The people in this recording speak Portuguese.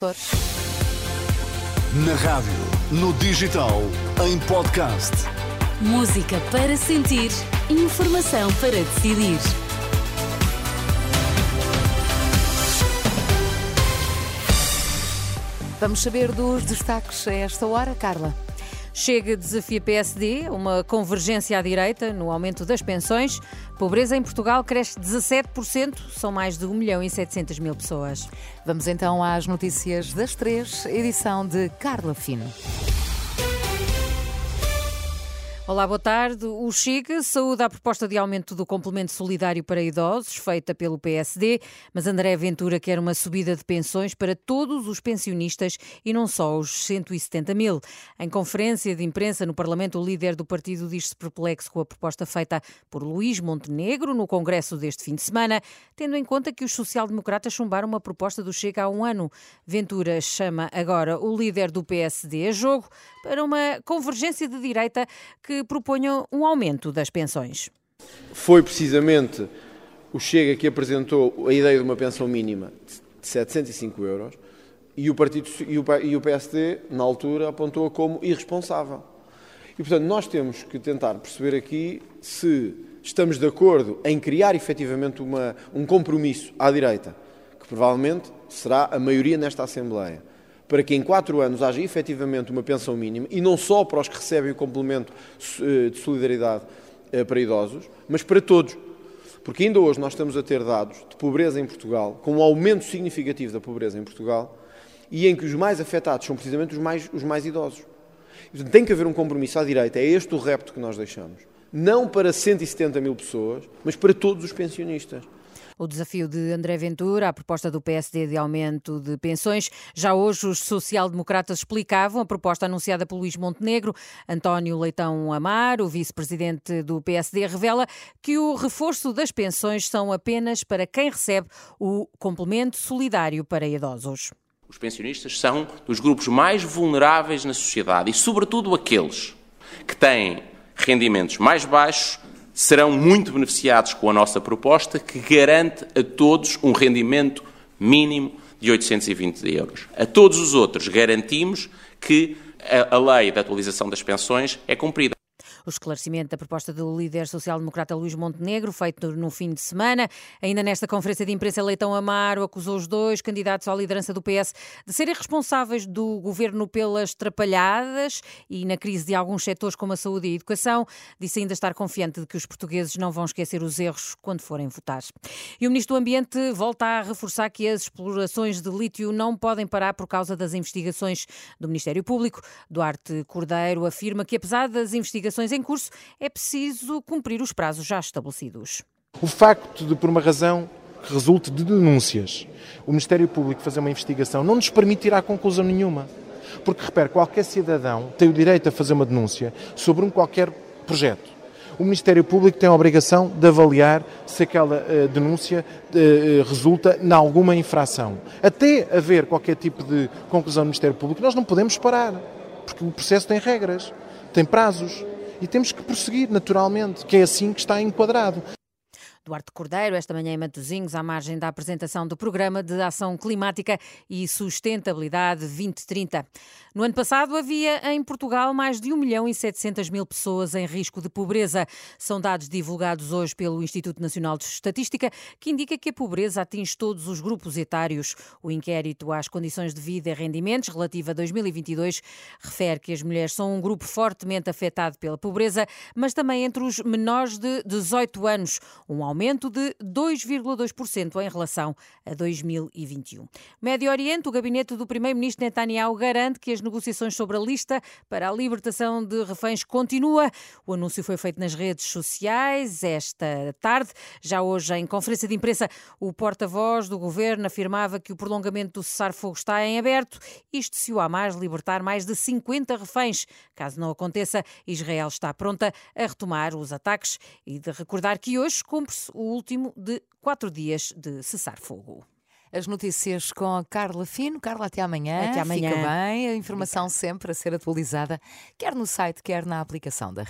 Na rádio, no digital, em podcast. Música para sentir, informação para decidir. Vamos saber dos destaques a esta hora, Carla. Chega desafia PSD, uma convergência à direita no aumento das pensões. Pobreza em Portugal cresce 17%, são mais de 1 milhão e 700 mil pessoas. Vamos então às notícias das três, edição de Carla Fino. Olá, boa tarde. O Chega saúda a proposta de aumento do complemento solidário para idosos, feita pelo PSD, mas André Ventura quer uma subida de pensões para todos os pensionistas e não só os 170 mil. Em conferência de imprensa no Parlamento, o líder do partido diz-se perplexo com a proposta feita por Luís Montenegro no Congresso deste fim de semana, tendo em conta que os social-democratas chumbaram uma proposta do Chega há um ano. Ventura chama agora o líder do PSD a jogo para uma convergência de direita que proponham um aumento das pensões. Foi precisamente o Chega que apresentou a ideia de uma pensão mínima de 705 euros e o, partido, e o PSD, na altura, apontou-a como irresponsável. E, portanto, nós temos que tentar perceber aqui se estamos de acordo em criar efetivamente uma, um compromisso à direita, que provavelmente será a maioria nesta Assembleia, para que em quatro anos haja efetivamente uma pensão mínima, e não só para os que recebem o complemento eh, de solidariedade eh, para idosos, mas para todos. Porque ainda hoje nós estamos a ter dados de pobreza em Portugal, com um aumento significativo da pobreza em Portugal, e em que os mais afetados são precisamente os mais, os mais idosos. Portanto, tem que haver um compromisso à direita, é este o repto que nós deixamos. Não para 170 mil pessoas, mas para todos os pensionistas o desafio de André Ventura, a proposta do PSD de aumento de pensões. Já hoje os social-democratas explicavam a proposta anunciada por Luís Montenegro. António Leitão Amar, o vice-presidente do PSD, revela que o reforço das pensões são apenas para quem recebe o complemento solidário para idosos. Os pensionistas são dos grupos mais vulneráveis na sociedade e, sobretudo, aqueles que têm rendimentos mais baixos serão muito beneficiados com a nossa proposta, que garante a todos um rendimento mínimo de 820 euros. A todos os outros garantimos que a, lei da atualização das pensões é cumprida. O esclarecimento da proposta do líder social-democrata Luís Montenegro, feito no fim de semana. Ainda nesta conferência de imprensa, Leitão Amaro acusou os dois candidatos à liderança do PS de serem responsáveis do governo pelas trapalhadas e na crise de alguns setores como a saúde e a educação. Disse ainda estar confiante de que os portugueses não vão esquecer os erros quando forem votar. E o Ministro do Ambiente volta a reforçar que as explorações de lítio não podem parar por causa das investigações do Ministério Público. Duarte Cordeiro afirma que, apesar das investigações em curso, é preciso cumprir os prazos já estabelecidos. O facto de, por uma razão que resulte de denúncias, o Ministério Público fazer uma investigação não nos permitirá conclusão nenhuma. Porque, repare, qualquer cidadão tem o direito a fazer uma denúncia sobre um qualquer projeto. O Ministério Público tem a obrigação de avaliar se aquela uh, denúncia uh, resulta em alguma infração. Até haver qualquer tipo de conclusão do Ministério Público, nós não podemos parar, porque o processo tem regras, tem prazos e temos que prosseguir naturalmente, que é assim que está enquadrado. Duarte Cordeiro, esta manhã em Matosinhos, à margem da apresentação do Programa de Ação Climática e Sustentabilidade 2030. No ano passado havia em Portugal mais de 1 milhão e 700 mil pessoas em risco de pobreza. São dados divulgados hoje pelo Instituto Nacional de Estatística que indica que a pobreza atinge todos os grupos etários. O inquérito às condições de vida e rendimentos relativo a 2022 refere que as mulheres são um grupo fortemente afetado pela pobreza, mas também entre os menores de 18 anos, um aumento aumento de 2,2% em relação a 2021. Médio Oriente, o gabinete do primeiro-ministro Netanyahu garante que as negociações sobre a lista para a libertação de reféns continua. O anúncio foi feito nas redes sociais esta tarde. Já hoje, em conferência de imprensa, o porta-voz do governo afirmava que o prolongamento do cessar-fogo está em aberto, isto se o Hamas libertar mais de 50 reféns. Caso não aconteça, Israel está pronta a retomar os ataques e de recordar que hoje cumpre-se o último de quatro dias de cessar-fogo. As notícias com a Carla Fino. Carla, até amanhã. Até amanhã. Fica bem. A informação sempre a ser atualizada, quer no site, quer na aplicação da